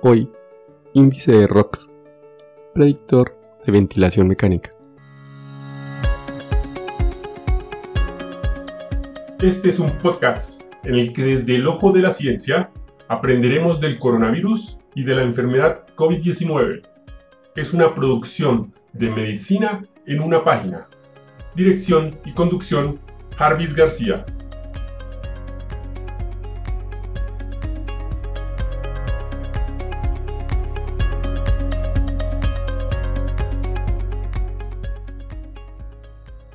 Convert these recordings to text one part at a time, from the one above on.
Hoy, índice de ROX, predictor de ventilación mecánica. Este es un podcast en el que desde el ojo de la ciencia aprenderemos del coronavirus y de la enfermedad COVID-19. Es una producción de medicina en una página. Dirección y conducción, Jarvis García.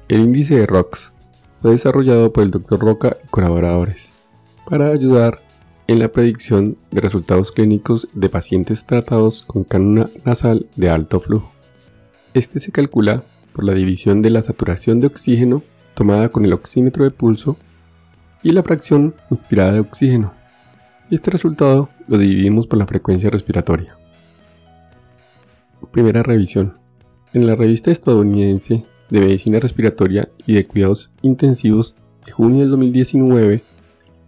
El índice de ROX fue desarrollado por el Dr. Roca y colaboradores para ayudar en la predicción de resultados clínicos de pacientes tratados con cánula nasal de alto flujo. Este se calcula por la división de la saturación de oxígeno tomada con el oxímetro de pulso y la fracción inspirada de oxígeno. Este resultado lo dividimos por la frecuencia respiratoria. Primera revisión. En la revista estadounidense de Medicina Respiratoria y de Cuidados Intensivos de junio del 2019,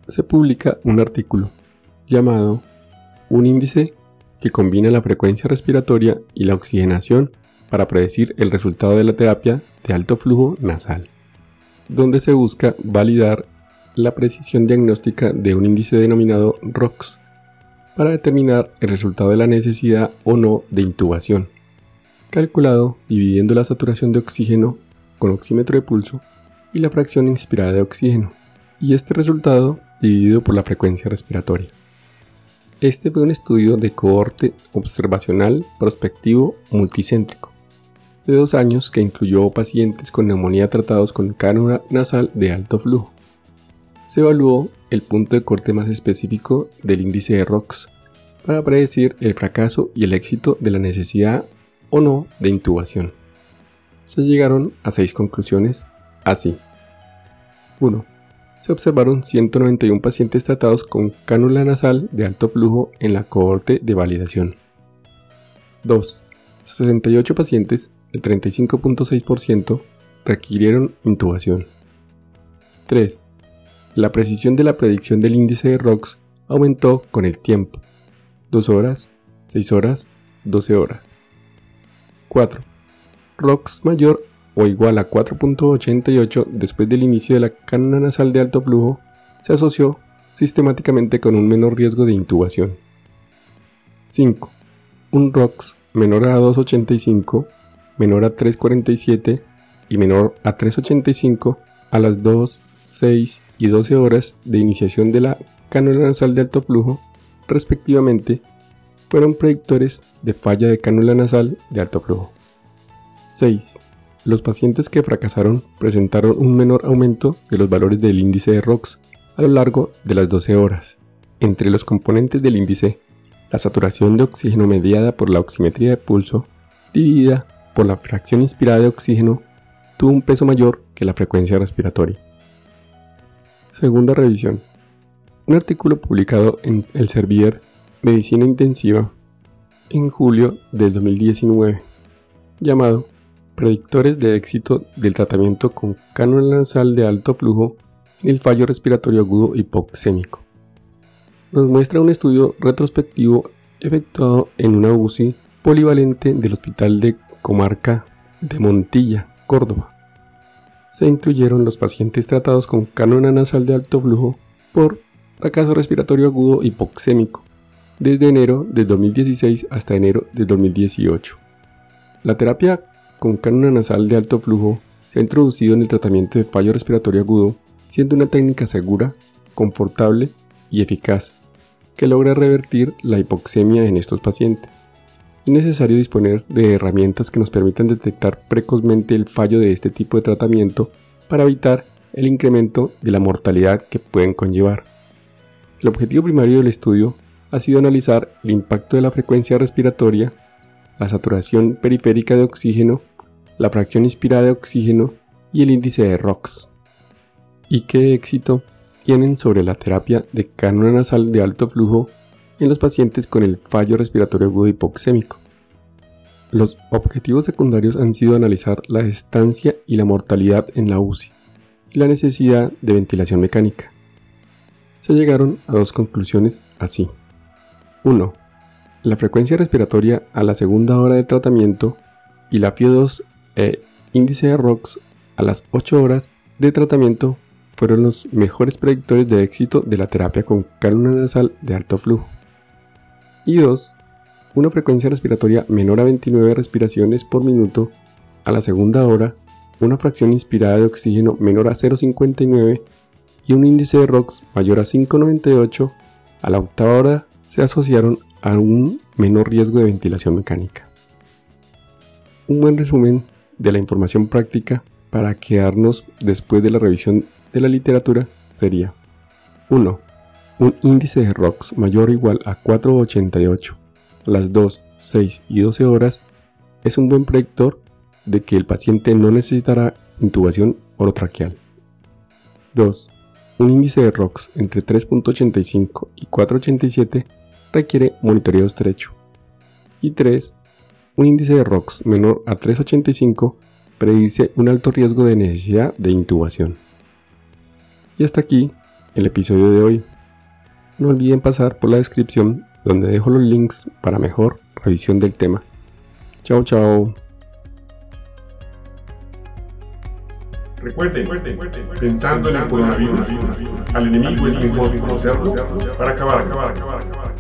se publica un artículo llamado Un índice que combina la frecuencia respiratoria y la oxigenación para predecir el resultado de la terapia de alto flujo nasal, donde se busca validar la precisión diagnóstica de un índice denominado ROX para determinar el resultado de la necesidad o no de intubación calculado dividiendo la saturación de oxígeno con oxímetro de pulso y la fracción inspirada de oxígeno, y este resultado dividido por la frecuencia respiratoria. Este fue un estudio de cohorte observacional prospectivo multicéntrico de dos años que incluyó pacientes con neumonía tratados con cánula nasal de alto flujo. Se evaluó el punto de corte más específico del índice de ROX para predecir el fracaso y el éxito de la necesidad o no de intubación. Se llegaron a seis conclusiones así. 1. Se observaron 191 pacientes tratados con cánula nasal de alto flujo en la cohorte de validación. 2. 68 pacientes, el 35.6%, requirieron intubación. 3. La precisión de la predicción del índice de ROX aumentó con el tiempo. 2 horas, 6 horas, 12 horas. 4. ROX mayor o igual a 4.88 después del inicio de la cánula nasal de alto flujo se asoció sistemáticamente con un menor riesgo de intubación. 5. Un ROX menor a 2.85, menor a 3.47 y menor a 3.85 a las 2, 6 y 12 horas de iniciación de la cánula nasal de alto flujo, respectivamente, fueron predictores de falla de cánula nasal de alto flujo. 6. Los pacientes que fracasaron presentaron un menor aumento de los valores del índice de ROX a lo largo de las 12 horas. Entre los componentes del índice, la saturación de oxígeno mediada por la oximetría de pulso, dividida por la fracción inspirada de oxígeno, tuvo un peso mayor que la frecuencia respiratoria. Segunda revisión. Un artículo publicado en el Servier Medicina Intensiva en julio del 2019, llamado Predictores de éxito del tratamiento con cánula nasal de alto flujo en el fallo respiratorio agudo hipoxémico. Nos muestra un estudio retrospectivo efectuado en una UCI polivalente del Hospital de Comarca de Montilla, Córdoba. Se incluyeron los pacientes tratados con cánula nasal de alto flujo por fracaso respiratorio agudo hipoxémico desde enero de 2016 hasta enero de 2018. La terapia con cánula nasal de alto flujo se ha introducido en el tratamiento de fallo respiratorio agudo, siendo una técnica segura, confortable y eficaz, que logra revertir la hipoxemia en estos pacientes. Es necesario disponer de herramientas que nos permitan detectar precozmente el fallo de este tipo de tratamiento para evitar el incremento de la mortalidad que pueden conllevar. El objetivo primario del estudio ha sido analizar el impacto de la frecuencia respiratoria, la saturación periférica de oxígeno, la fracción inspirada de oxígeno y el índice de ROX. ¿Y qué éxito tienen sobre la terapia de cánula nasal de alto flujo en los pacientes con el fallo respiratorio agudo hipoxémico? Los objetivos secundarios han sido analizar la estancia y la mortalidad en la UCI y la necesidad de ventilación mecánica. Se llegaron a dos conclusiones así. 1. La frecuencia respiratoria a la segunda hora de tratamiento y la FIO2 e índice de ROX a las 8 horas de tratamiento fueron los mejores predictores de éxito de la terapia con cálula nasal de alto flujo. Y 2. Una frecuencia respiratoria menor a 29 respiraciones por minuto a la segunda hora, una fracción inspirada de oxígeno menor a 0,59 y un índice de ROX mayor a 5,98 a la octava hora se asociaron a un menor riesgo de ventilación mecánica. Un buen resumen de la información práctica para quedarnos después de la revisión de la literatura sería 1. Un índice de ROX mayor o igual a 4,88 a las 2, 6 y 12 horas es un buen predictor de que el paciente no necesitará intubación orotraqueal. 2. Un índice de ROX entre 3.85 y 4.87 requiere monitoreo estrecho. Y 3. Un índice de ROX menor a 3.85 predice un alto riesgo de necesidad de intubación. Y hasta aquí el episodio de hoy. No olviden pasar por la descripción donde dejo los links para mejor revisión del tema. Chao, chao. Recuerden, pensando en el coronavirus, al enemigo es mejor conocerlo para acabar, acabar, acabar, acabar.